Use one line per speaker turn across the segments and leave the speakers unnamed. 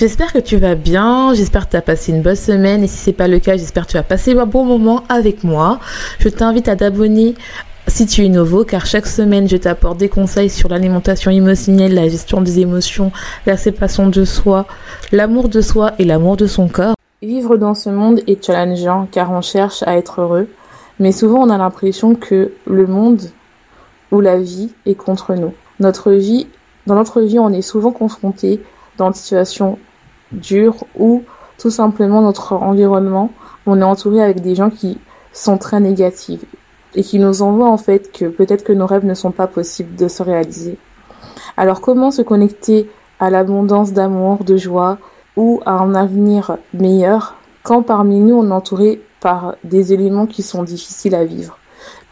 J'espère que tu vas bien, j'espère que tu as passé une bonne semaine et si c'est pas le cas, j'espère que tu as passé un bon moment avec moi. Je t'invite à t'abonner si tu es nouveau car chaque semaine je t'apporte des conseils sur l'alimentation émotionnelle, la gestion des émotions, la séparation de soi, l'amour de soi et l'amour de son corps. Vivre dans ce monde est challengeant car on cherche à être heureux, mais souvent on a l'impression que le monde ou la vie est contre nous. Notre vie, dans notre vie, on est souvent confronté dans des situations dur ou tout simplement notre environnement, on est entouré avec des gens qui sont très négatifs et qui nous envoient en fait que peut-être que nos rêves ne sont pas possibles de se réaliser. Alors comment se connecter à l'abondance d'amour, de joie ou à un avenir meilleur quand parmi nous on est entouré par des éléments qui sont difficiles à vivre?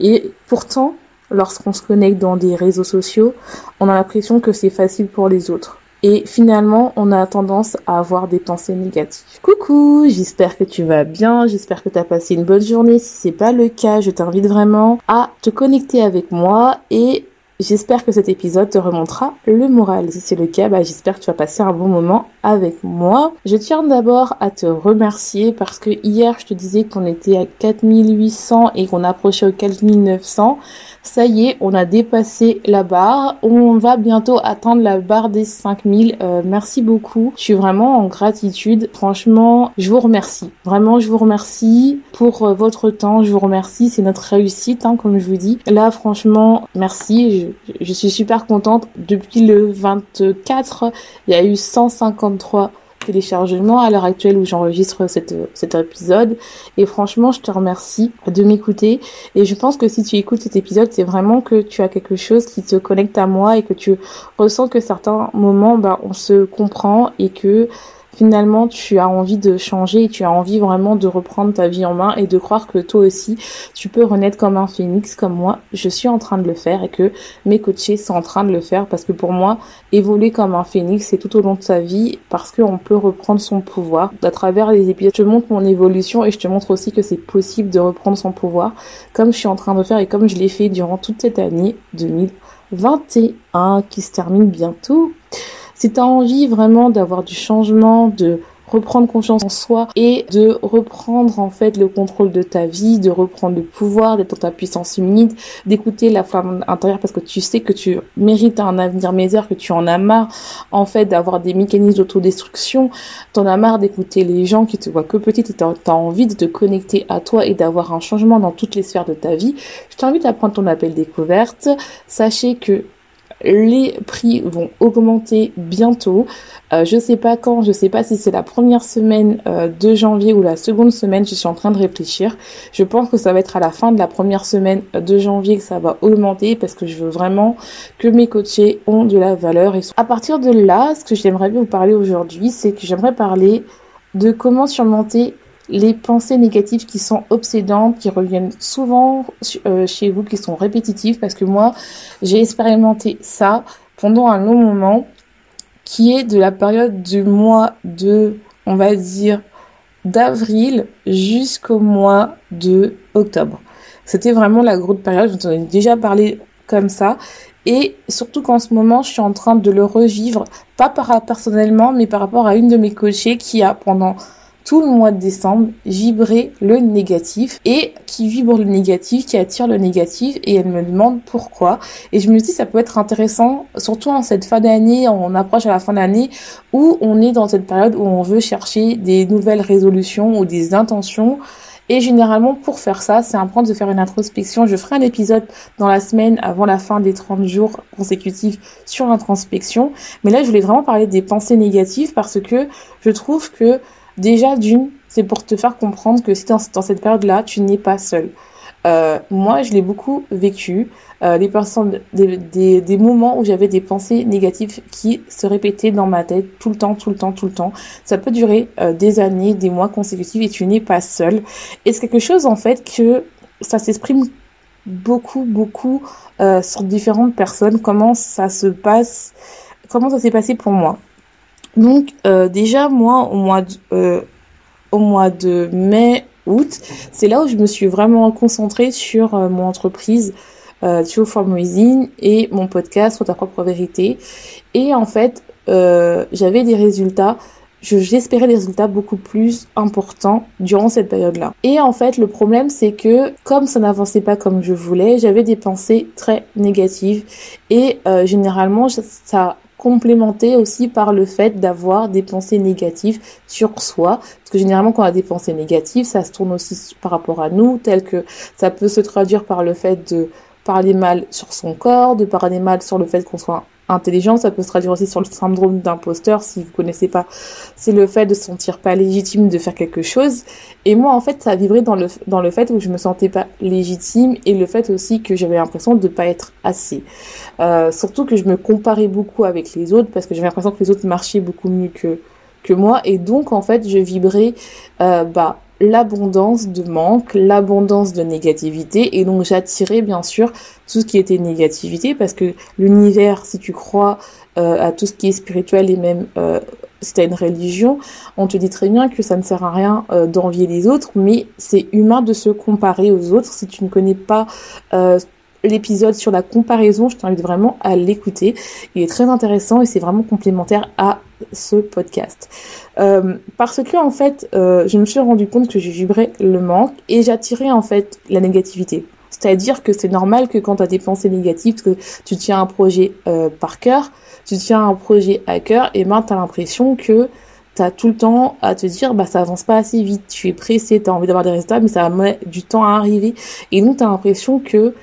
Et pourtant, lorsqu'on se connecte dans des réseaux sociaux, on a l'impression que c'est facile pour les autres. Et finalement, on a tendance à avoir des pensées négatives. Coucou, j'espère que tu vas bien, j'espère que tu as passé une bonne journée. Si c'est pas le cas, je t'invite vraiment à te connecter avec moi et J'espère que cet épisode te remontera le moral. Si c'est le cas, bah, j'espère que tu vas passer un bon moment avec moi. Je tiens d'abord à te remercier parce que hier, je te disais qu'on était à 4800 et qu'on approchait aux 4900. Ça y est, on a dépassé la barre. On va bientôt atteindre la barre des 5000. Euh, merci beaucoup. Je suis vraiment en gratitude. Franchement, je vous remercie. Vraiment, je vous remercie pour euh, votre temps. Je vous remercie. C'est notre réussite, hein, comme je vous dis. Là, franchement, merci. Je, je suis super contente. Depuis le 24, il y a eu 153 téléchargement à l'heure actuelle où j'enregistre cet épisode. Et franchement, je te remercie de m'écouter. Et je pense que si tu écoutes cet épisode, c'est vraiment que tu as quelque chose qui te connecte à moi et que tu ressens que certains moments, bah, on se comprend et que finalement tu as envie de changer et tu as envie vraiment de reprendre ta vie en main et de croire que toi aussi tu peux renaître comme un phénix comme moi je suis en train de le faire et que mes coachés sont en train de le faire parce que pour moi évoluer comme un phénix c'est tout au long de sa vie parce qu'on peut reprendre son pouvoir. À travers les épisodes je te montre mon évolution et je te montre aussi que c'est possible de reprendre son pouvoir comme je suis en train de faire et comme je l'ai fait durant toute cette année 2021 qui se termine bientôt si tu as envie vraiment d'avoir du changement, de reprendre confiance en soi et de reprendre en fait le contrôle de ta vie, de reprendre le pouvoir, d'être dans ta puissance humide, d'écouter la femme intérieure parce que tu sais que tu mérites un avenir meilleur, que tu en as marre en fait d'avoir des mécanismes d'autodestruction, t'en as marre d'écouter les gens qui te voient que petite et t'as as envie de te connecter à toi et d'avoir un changement dans toutes les sphères de ta vie. Je t'invite à prendre ton appel découverte. Sachez que les prix vont augmenter bientôt. Euh, je sais pas quand, je sais pas si c'est la première semaine euh, de janvier ou la seconde semaine, je suis en train de réfléchir. Je pense que ça va être à la fin de la première semaine de janvier que ça va augmenter parce que je veux vraiment que mes coachés ont de la valeur. Et à partir de là, ce que j'aimerais vous parler aujourd'hui, c'est que j'aimerais parler de comment surmonter les pensées négatives qui sont obsédantes, qui reviennent souvent euh, chez vous, qui sont répétitives, parce que moi, j'ai expérimenté ça pendant un long moment, qui est de la période du mois de, on va dire, d'avril jusqu'au mois de octobre. C'était vraiment la grosse période, j'en ai déjà parlé comme ça. Et surtout qu'en ce moment, je suis en train de le revivre, pas par personnellement, mais par rapport à une de mes coachées qui a pendant tout le mois de décembre vibrer le négatif et qui vibre le négatif, qui attire le négatif et elle me demande pourquoi. Et je me dis ça peut être intéressant, surtout en cette fin d'année, on approche à la fin d'année où on est dans cette période où on veut chercher des nouvelles résolutions ou des intentions Et généralement, pour faire ça, c'est important de faire une introspection. Je ferai un épisode dans la semaine avant la fin des 30 jours consécutifs sur l'introspection. Mais là, je voulais vraiment parler des pensées négatives parce que je trouve que déjà, d'une, c'est pour te faire comprendre que si dans, cette période-là, tu n'es pas seul. Euh, moi, je l'ai beaucoup vécu. Euh, les personnes, des, des, des moments où j'avais des pensées négatives qui se répétaient dans ma tête tout le temps, tout le temps, tout le temps. Ça peut durer euh, des années, des mois consécutifs et tu n'es pas seul. Et c'est quelque chose en fait que ça s'exprime beaucoup, beaucoup euh, sur différentes personnes. Comment ça se passe, comment ça s'est passé pour moi. Donc euh, déjà moi au mois de, euh, au mois de mai août, c'est là où je me suis vraiment concentrée sur euh, mon entreprise euh, Fundraising et mon podcast sur ta propre vérité. Et en fait, euh, j'avais des résultats. J'espérais des résultats beaucoup plus importants durant cette période-là. Et en fait, le problème, c'est que comme ça n'avançait pas comme je voulais, j'avais des pensées très négatives. Et euh, généralement, ça complémenté aussi par le fait d'avoir des pensées négatives sur soi. Parce que généralement, quand on a des pensées négatives, ça se tourne aussi par rapport à nous, tel que ça peut se traduire par le fait de parler mal sur son corps, de parler mal sur le fait qu'on soit intelligent, ça peut se traduire aussi sur le syndrome d'imposteur, si vous connaissez pas, c'est le fait de se sentir pas légitime de faire quelque chose. Et moi, en fait, ça vibré dans le, dans le fait où je me sentais pas légitime et le fait aussi que j'avais l'impression de pas être assez. Euh, surtout que je me comparais beaucoup avec les autres parce que j'avais l'impression que les autres marchaient beaucoup mieux que, que moi et donc, en fait, je vibrais, euh, bah, l'abondance de manque, l'abondance de négativité et donc j'attirais bien sûr tout ce qui était négativité parce que l'univers, si tu crois euh, à tout ce qui est spirituel et même euh, si tu as une religion, on te dit très bien que ça ne sert à rien euh, d'envier les autres, mais c'est humain de se comparer aux autres. Si tu ne connais pas euh, l'épisode sur la comparaison, je t'invite vraiment à l'écouter. Il est très intéressant et c'est vraiment complémentaire à ce podcast. Euh, parce que en fait, euh, je me suis rendu compte que je vibrais le manque et j'attirais en fait la négativité. C'est-à-dire que c'est normal que quand tu as des pensées négatives, que tu tiens un projet euh, par cœur, tu tiens un projet à cœur, et ben tu as l'impression que tu as tout le temps à te dire bah ça avance pas assez vite, tu es pressé, tu as envie d'avoir des résultats, mais ça met du temps à arriver. Et donc tu as l'impression que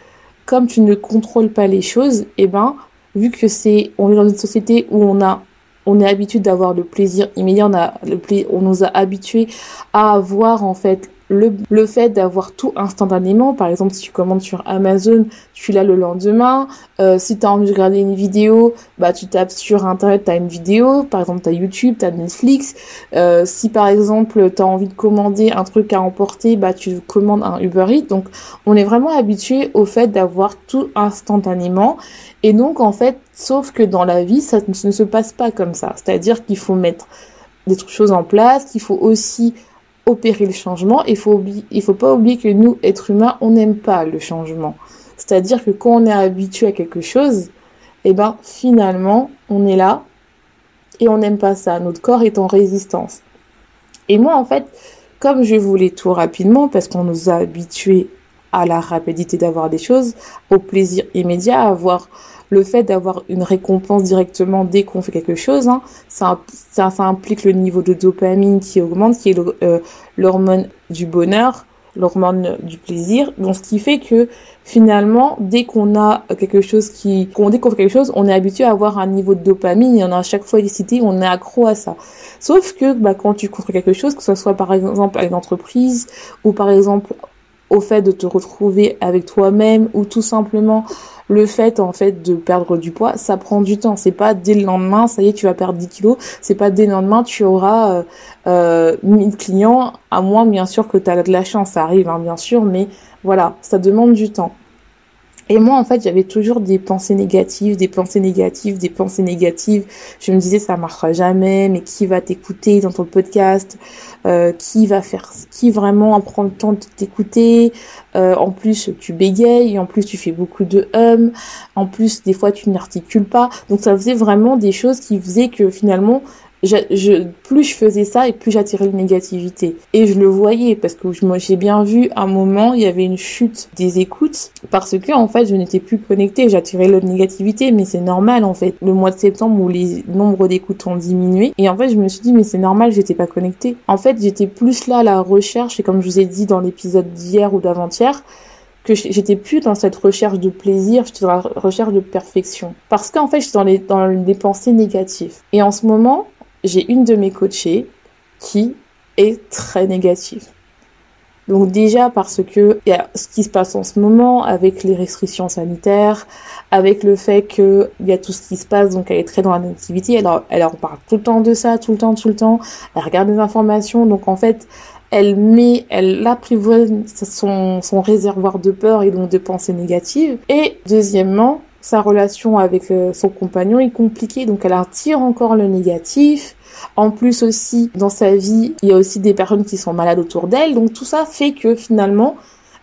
comme tu ne contrôles pas les choses, et eh ben vu que c'est on est dans une société où on a on est habitué d'avoir le plaisir immédiat, on a le on nous a habitués à avoir en fait le, le fait d'avoir tout instantanément, par exemple si tu commandes sur Amazon, tu l'as le lendemain. Euh, si tu as envie de regarder une vidéo, bah tu tapes sur internet, tu as une vidéo, par exemple tu as YouTube, tu as Netflix. Euh, si par exemple tu as envie de commander un truc à emporter, bah tu commandes un Uber Eats. Donc on est vraiment habitué au fait d'avoir tout instantanément. Et donc en fait, sauf que dans la vie, ça ne se passe pas comme ça. C'est-à-dire qu'il faut mettre des choses en place, qu'il faut aussi opérer le changement. Il faut il faut pas oublier que nous, êtres humains, on n'aime pas le changement. C'est-à-dire que quand on est habitué à quelque chose, eh ben, finalement, on est là et on n'aime pas ça. Notre corps est en résistance. Et moi, en fait, comme je voulais tout rapidement, parce qu'on nous a habitués à la rapidité d'avoir des choses, au plaisir immédiat, à avoir le fait d'avoir une récompense directement dès qu'on fait quelque chose, hein, ça, ça, ça, implique le niveau de dopamine qui augmente, qui est euh, l'hormone du bonheur, l'hormone du plaisir. Donc, ce qui fait que finalement, dès qu'on a quelque chose qui, qu'on dès qu'on fait quelque chose, on est habitué à avoir un niveau de dopamine et on a à chaque fois félicité, on est accro à ça. Sauf que, bah, quand tu construis quelque chose, que ce soit par exemple à une entreprise ou par exemple au fait de te retrouver avec toi-même ou tout simplement le fait en fait de perdre du poids, ça prend du temps. C'est pas dès le lendemain, ça y est, tu vas perdre 10 kilos. C'est pas dès le lendemain, tu auras euh, euh, 1000 clients, à moins bien sûr que tu as de la chance, ça arrive hein, bien sûr, mais voilà, ça demande du temps. Et moi, en fait, j'avais toujours des pensées négatives, des pensées négatives, des pensées négatives. Je me disais, ça marchera jamais, mais qui va t'écouter dans ton podcast? Euh, Qui va faire, qui vraiment prend le temps de t'écouter? Euh, En plus, tu bégayes, en plus, tu fais beaucoup de hum, en plus, des fois, tu n'articules pas. Donc, ça faisait vraiment des choses qui faisaient que finalement, je, plus je faisais ça et plus j'attirais une négativité. Et je le voyais parce que j'ai bien vu un moment, il y avait une chute des écoutes parce que en fait, je n'étais plus connectée, j'attirais la négativité, mais c'est normal en fait. Le mois de septembre où les nombres d'écoutes ont diminué et en fait, je me suis dit mais c'est normal, j'étais pas connectée. En fait, j'étais plus là à la recherche et comme je vous ai dit dans l'épisode d'hier ou d'avant-hier, que j'étais plus dans cette recherche de plaisir, j'étais dans la recherche de perfection. Parce qu'en fait, j'étais dans les, dans les pensées négatives. Et en ce moment, j'ai une de mes coachées qui est très négative. Donc déjà parce que y a ce qui se passe en ce moment avec les restrictions sanitaires, avec le fait qu'il y a tout ce qui se passe, donc elle est très dans la négativité, elle, elle en parle tout le temps de ça, tout le temps, tout le temps, elle regarde des informations, donc en fait elle met, elle apprivoise son, son réservoir de peur et donc de pensées négatives. Et deuxièmement, sa relation avec euh, son compagnon est compliquée, donc elle attire encore le négatif. En plus aussi, dans sa vie, il y a aussi des personnes qui sont malades autour d'elle, donc tout ça fait que finalement,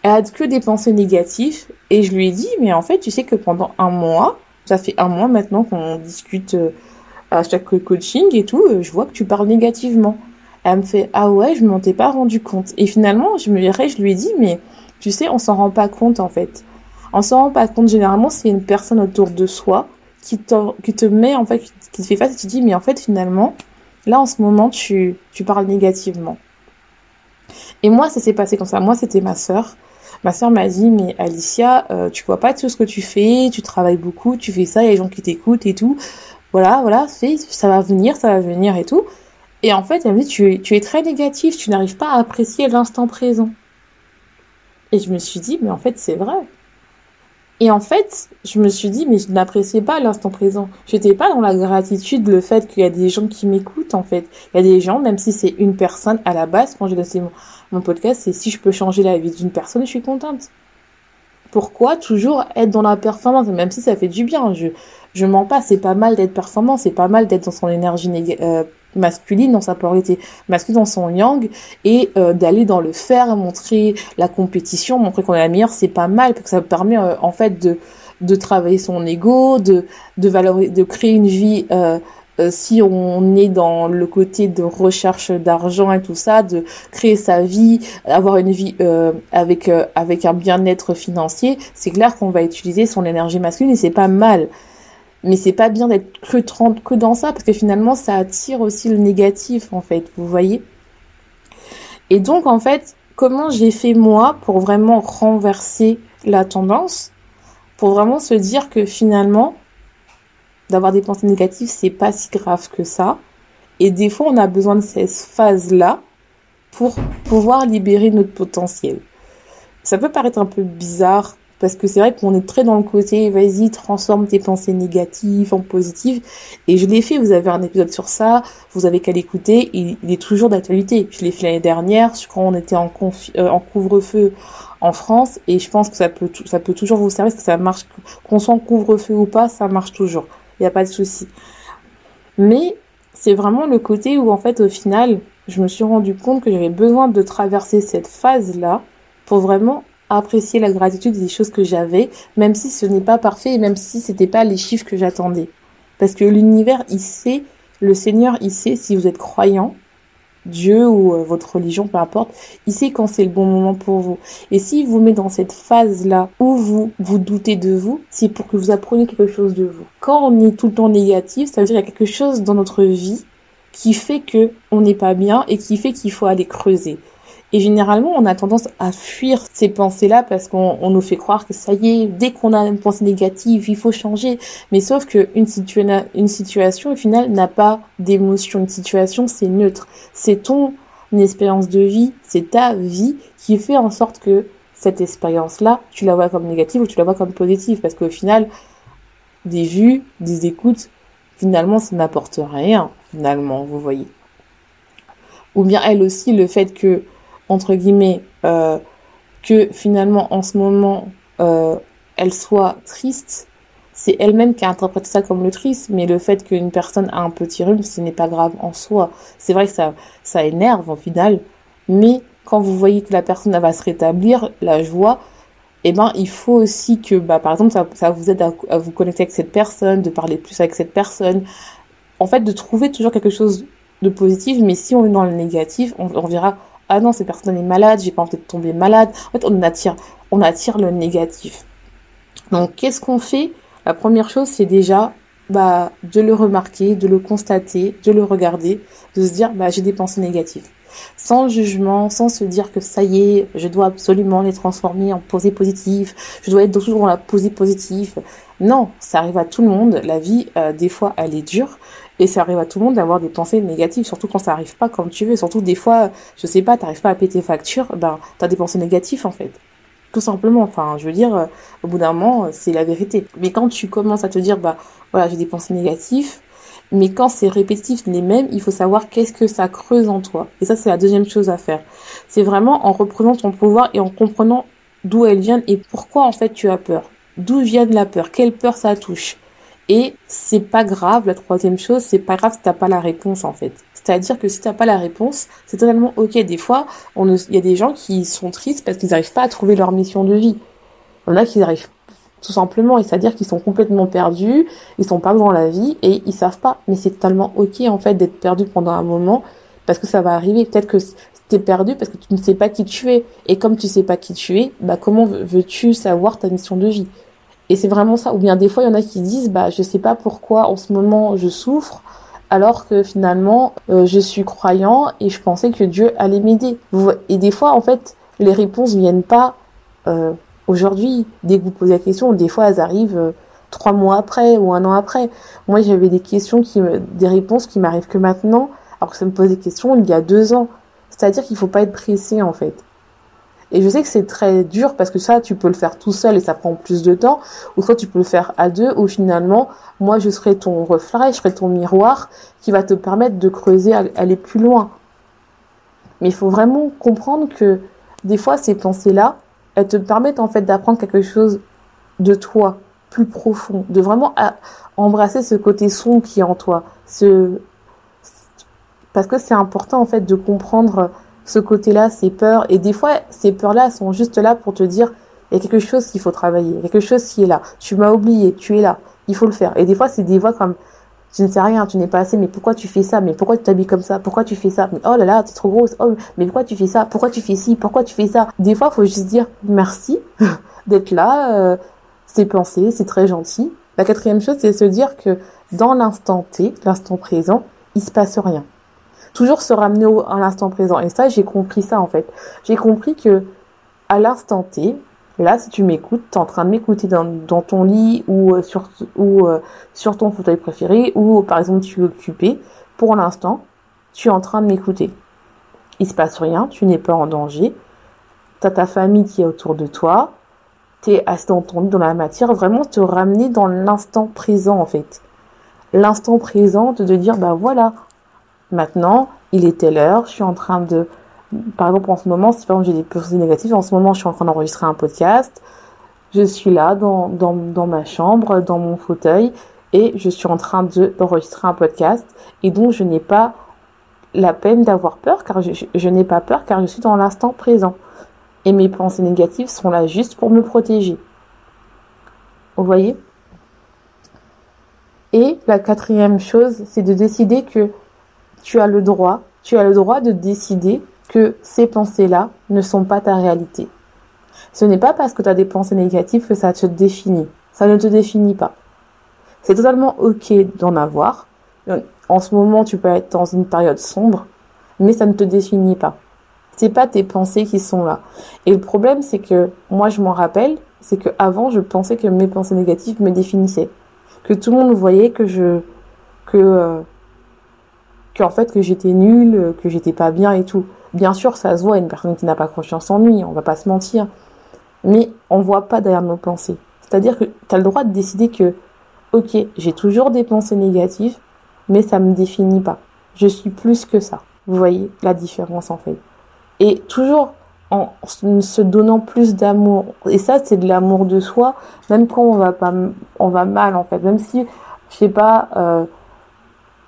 elle a que des pensées négatives. Et je lui ai dit, mais en fait, tu sais que pendant un mois, ça fait un mois maintenant qu'on discute euh, à chaque coaching et tout, euh, je vois que tu parles négativement. Elle me fait, ah ouais, je m'en étais pas rendu compte. Et finalement, je me dirais, je lui ai dit, mais tu sais, on s'en rend pas compte en fait. On s'en rend pas compte généralement c'est une personne autour de soi qui te, qui te met en fait, qui te fait face et tu dis mais en fait finalement là en ce moment tu, tu parles négativement. Et moi ça s'est passé comme ça. Moi c'était ma sœur. Ma sœur m'a dit mais Alicia euh, tu vois pas tout ce que tu fais, tu travailles beaucoup, tu fais ça, il y a des gens qui t'écoutent et tout. Voilà voilà fais, ça va venir, ça va venir et tout. Et en fait elle me dit tu es, tu es très négatif, tu n'arrives pas à apprécier l'instant présent. Et je me suis dit mais en fait c'est vrai. Et en fait, je me suis dit, mais je n'appréciais pas l'instant présent. J'étais pas dans la gratitude, le fait qu'il y a des gens qui m'écoutent, en fait. Il y a des gens, même si c'est une personne à la base, quand j'ai lancé mon, podcast, c'est si je peux changer la vie d'une personne, je suis contente. Pourquoi toujours être dans la performance, même si ça fait du bien. Je, je mens pas, c'est pas mal d'être performant, c'est pas mal d'être dans son énergie euh, masculine, dans sa polarité masculine, dans son yang, et euh, d'aller dans le faire, montrer la compétition, montrer qu'on est la meilleure, c'est pas mal, parce que ça permet euh, en fait de, de travailler son ego, de, de, valoriser, de créer une vie... Euh, si on est dans le côté de recherche d'argent et tout ça, de créer sa vie, avoir une vie avec avec un bien-être financier, c'est clair qu'on va utiliser son énergie masculine et c'est pas mal mais c'est pas bien d'être que, que dans ça parce que finalement ça attire aussi le négatif en fait, vous voyez. Et donc en fait, comment j'ai fait moi pour vraiment renverser la tendance, pour vraiment se dire que finalement d'avoir des pensées négatives c'est pas si grave que ça. Et des fois on a besoin de ces phases là pour pouvoir libérer notre potentiel. Ça peut paraître un peu bizarre parce que c'est vrai qu'on est très dans le côté, vas-y, transforme tes pensées négatives en positives. Et je l'ai fait, vous avez un épisode sur ça, vous avez qu'à l'écouter, il, est toujours d'actualité. Je l'ai fait l'année dernière, quand on était en, euh, en couvre-feu en France, et je pense que ça peut, ça peut toujours vous servir, parce que ça marche, qu'on soit en couvre-feu ou pas, ça marche toujours. Il n'y a pas de souci. Mais c'est vraiment le côté où, en fait, au final, je me suis rendu compte que j'avais besoin de traverser cette phase-là pour vraiment apprécier la gratitude des choses que j'avais, même si ce n'est pas parfait et même si c'était pas les chiffres que j'attendais. Parce que l'univers, il sait, le Seigneur, il sait si vous êtes croyant, Dieu ou euh, votre religion, peu importe, il sait quand c'est le bon moment pour vous. Et s'il vous met dans cette phase-là où vous vous doutez de vous, c'est pour que vous appreniez quelque chose de vous. Quand on est tout le temps négatif, ça veut dire qu'il y a quelque chose dans notre vie qui fait que on n'est pas bien et qui fait qu'il faut aller creuser. Et généralement, on a tendance à fuir ces pensées-là parce qu'on nous fait croire que ça y est, dès qu'on a une pensée négative, il faut changer. Mais sauf que une, une situation, au final, n'a pas d'émotion. Une situation, c'est neutre. C'est ton expérience de vie, c'est ta vie qui fait en sorte que cette expérience-là, tu la vois comme négative ou tu la vois comme positive. Parce qu'au final, des vues, des écoutes, finalement, ça n'apporte rien. Finalement, vous voyez. Ou bien elle aussi, le fait que entre guillemets, euh, que finalement en ce moment euh, elle soit triste, c'est elle-même qui a interprété ça comme le triste, mais le fait qu'une personne a un petit rhume, ce n'est pas grave en soi. C'est vrai que ça, ça énerve en final, mais quand vous voyez que la personne va se rétablir, la joie, eh ben, il faut aussi que, bah, par exemple, ça, vous aide à, vous connecter avec cette personne, de parler plus avec cette personne, en fait, de trouver toujours quelque chose de positif, mais si on est dans le négatif, on verra, ah non, cette personne est malade, j'ai pas envie de tomber malade. En fait, on attire, on attire le négatif. Donc, qu'est-ce qu'on fait? La première chose, c'est déjà bah, de le remarquer, de le constater, de le regarder, de se dire, bah, j'ai des pensées négatives. Sans jugement, sans se dire que ça y est, je dois absolument les transformer en pensées positives, je dois être toujours dans la posée positive. Non, ça arrive à tout le monde. La vie, euh, des fois, elle est dure. Et ça arrive à tout le monde d'avoir des pensées négatives, surtout quand ça arrive pas comme tu veux. Surtout des fois, je sais pas, t'arrives pas à payer tes factures, ben, t'as des pensées négatives, en fait. Tout simplement. Enfin, je veux dire, euh, au bout d'un moment, c'est la vérité. Mais quand tu commences à te dire, bah, voilà, j'ai des pensées négatives, mais quand c'est répétitif les mêmes, il faut savoir qu'est-ce que ça creuse en toi. Et ça, c'est la deuxième chose à faire. C'est vraiment en reprenant ton pouvoir et en comprenant d'où elle vient et pourquoi en fait tu as peur. D'où vient la peur? Quelle peur ça touche? Et c'est pas grave, la troisième chose, c'est pas grave si t'as pas la réponse en fait. C'est-à-dire que si t'as pas la réponse, c'est totalement ok. Des fois, il y a des gens qui sont tristes parce qu'ils n'arrivent pas à trouver leur mission de vie. Il y en a qui n'arrivent tout simplement. Et c'est-à-dire qu'ils sont complètement perdus, ils sont pas dans la vie et ils savent pas. Mais c'est totalement ok en fait d'être perdu pendant un moment parce que ça va arriver. Peut-être que t'es perdu parce que tu ne sais pas qui tu es. Et comme tu sais pas qui tu es, bah comment veux-tu savoir ta mission de vie? Et c'est vraiment ça. Ou bien des fois il y en a qui disent bah je sais pas pourquoi en ce moment je souffre alors que finalement euh, je suis croyant et je pensais que Dieu allait m'aider. Et des fois en fait les réponses viennent pas euh, aujourd'hui. Dès que vous posez la question, des fois elles arrivent euh, trois mois après ou un an après. Moi j'avais des questions qui des réponses qui m'arrivent que maintenant, alors que ça me pose des questions il y a deux ans. C'est-à-dire qu'il faut pas être pressé en fait. Et je sais que c'est très dur parce que ça, tu peux le faire tout seul et ça prend plus de temps. Ou soit tu peux le faire à deux ou finalement, moi, je serai ton reflet, je serai ton miroir qui va te permettre de creuser, aller plus loin. Mais il faut vraiment comprendre que des fois, ces pensées-là, elles te permettent en fait d'apprendre quelque chose de toi, plus profond, de vraiment embrasser ce côté sombre qui est en toi. Ce... Parce que c'est important en fait de comprendre ce côté-là, ces peurs. Et des fois, ces peurs-là sont juste là pour te dire, il y a quelque chose qu'il faut travailler, quelque chose qui est là. Tu m'as oublié, tu es là, il faut le faire. Et des fois, c'est des voix comme, tu ne sais rien, tu n'es pas assez, mais pourquoi tu fais ça? Mais pourquoi tu t'habilles comme ça? Pourquoi tu fais ça? Mais oh là là, t'es trop grosse. Oh, mais pourquoi tu fais ça? Pourquoi tu fais ci? Pourquoi tu fais ça? Des fois, faut juste dire merci d'être là. Euh, c'est pensé, c'est très gentil. La quatrième chose, c'est se dire que dans l'instant T, l'instant présent, il se passe rien toujours se ramener au, à l'instant présent. Et ça, j'ai compris ça en fait. J'ai compris que à l'instant T, là, si tu m'écoutes, tu es en train de m'écouter dans, ton lit ou euh, euh, sur ton fauteuil préféré ou par exemple tu es occupé. Pour l'instant, tu es en train de m'écouter. Il se passe rien, tu n'es pas en danger. Tu as ta famille qui est autour de toi. Tu es assis dans ton lit, dans la matière. Vraiment te ramener dans l'instant présent en fait. L'instant présent de dire bah voilà, Maintenant, il est telle heure, je suis en train de, par exemple en ce moment, si par exemple j'ai des pensées négatives, en ce moment je suis en train d'enregistrer un podcast, je suis là dans, ma chambre, dans mon fauteuil, et je suis en train d'enregistrer un podcast, et donc je n'ai pas la peine d'avoir peur, car je, je n'ai pas peur, car je suis dans l'instant présent. Et mes pensées négatives sont là juste pour me protéger. Vous voyez? Et la quatrième chose, c'est de décider que tu as le droit, tu as le droit de décider que ces pensées-là ne sont pas ta réalité. Ce n'est pas parce que tu as des pensées négatives que ça te définit. Ça ne te définit pas. C'est totalement ok d'en avoir. En ce moment, tu peux être dans une période sombre, mais ça ne te définit pas. C'est pas tes pensées qui sont là. Et le problème, c'est que moi, je m'en rappelle, c'est que avant, je pensais que mes pensées négatives me définissaient, que tout le monde voyait que je, que euh, qu'en fait que j'étais nulle, que j'étais pas bien et tout. Bien sûr, ça se voit une personne qui n'a pas confiance en lui, on va pas se mentir. Mais on voit pas derrière nos pensées. C'est-à-dire que tu as le droit de décider que OK, j'ai toujours des pensées négatives, mais ça me définit pas. Je suis plus que ça. Vous voyez la différence en fait. Et toujours en se donnant plus d'amour. Et ça, c'est de l'amour de soi, même quand on va pas, on va mal en fait. Même si, je sais pas, euh,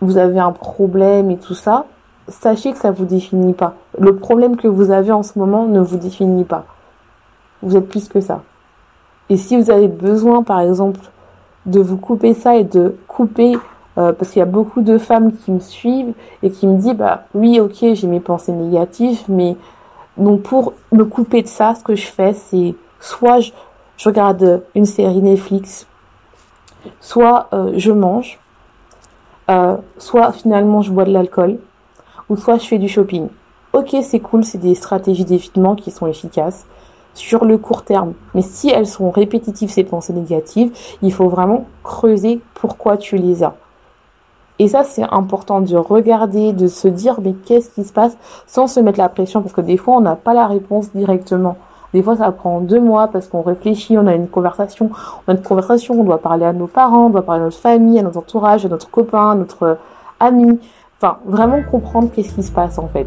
vous avez un problème et tout ça, sachez que ça vous définit pas. Le problème que vous avez en ce moment ne vous définit pas. Vous êtes plus que ça. Et si vous avez besoin, par exemple, de vous couper ça et de couper euh, parce qu'il y a beaucoup de femmes qui me suivent et qui me disent bah oui ok j'ai mes pensées négatives mais donc pour me couper de ça ce que je fais c'est soit je, regarde une série Netflix soit euh, je mange euh, soit finalement je bois de l'alcool ou soit je fais du shopping ok c'est cool c'est des stratégies d'évitement qui sont efficaces sur le court terme. Mais si elles sont répétitives, ces pensées négatives, il faut vraiment creuser pourquoi tu les as. Et ça, c'est important de regarder, de se dire, mais qu'est-ce qui se passe sans se mettre la pression, parce que des fois, on n'a pas la réponse directement. Des fois, ça prend deux mois parce qu'on réfléchit, on a une conversation, on a une conversation, on doit parler à nos parents, on doit parler à notre famille, à notre entourage, à notre copain, à notre ami. Enfin, vraiment comprendre qu'est-ce qui se passe en fait.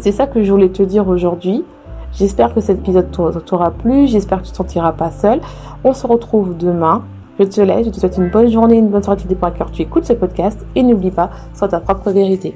C'est ça que je voulais te dire aujourd'hui. J'espère que cet épisode t'aura plu, j'espère que tu ne te sentiras pas seul. On se retrouve demain. Je te laisse, je te souhaite une bonne journée, une bonne soirée, tu dépends à cœur tu écoutes ce podcast et n'oublie pas, sois ta propre vérité.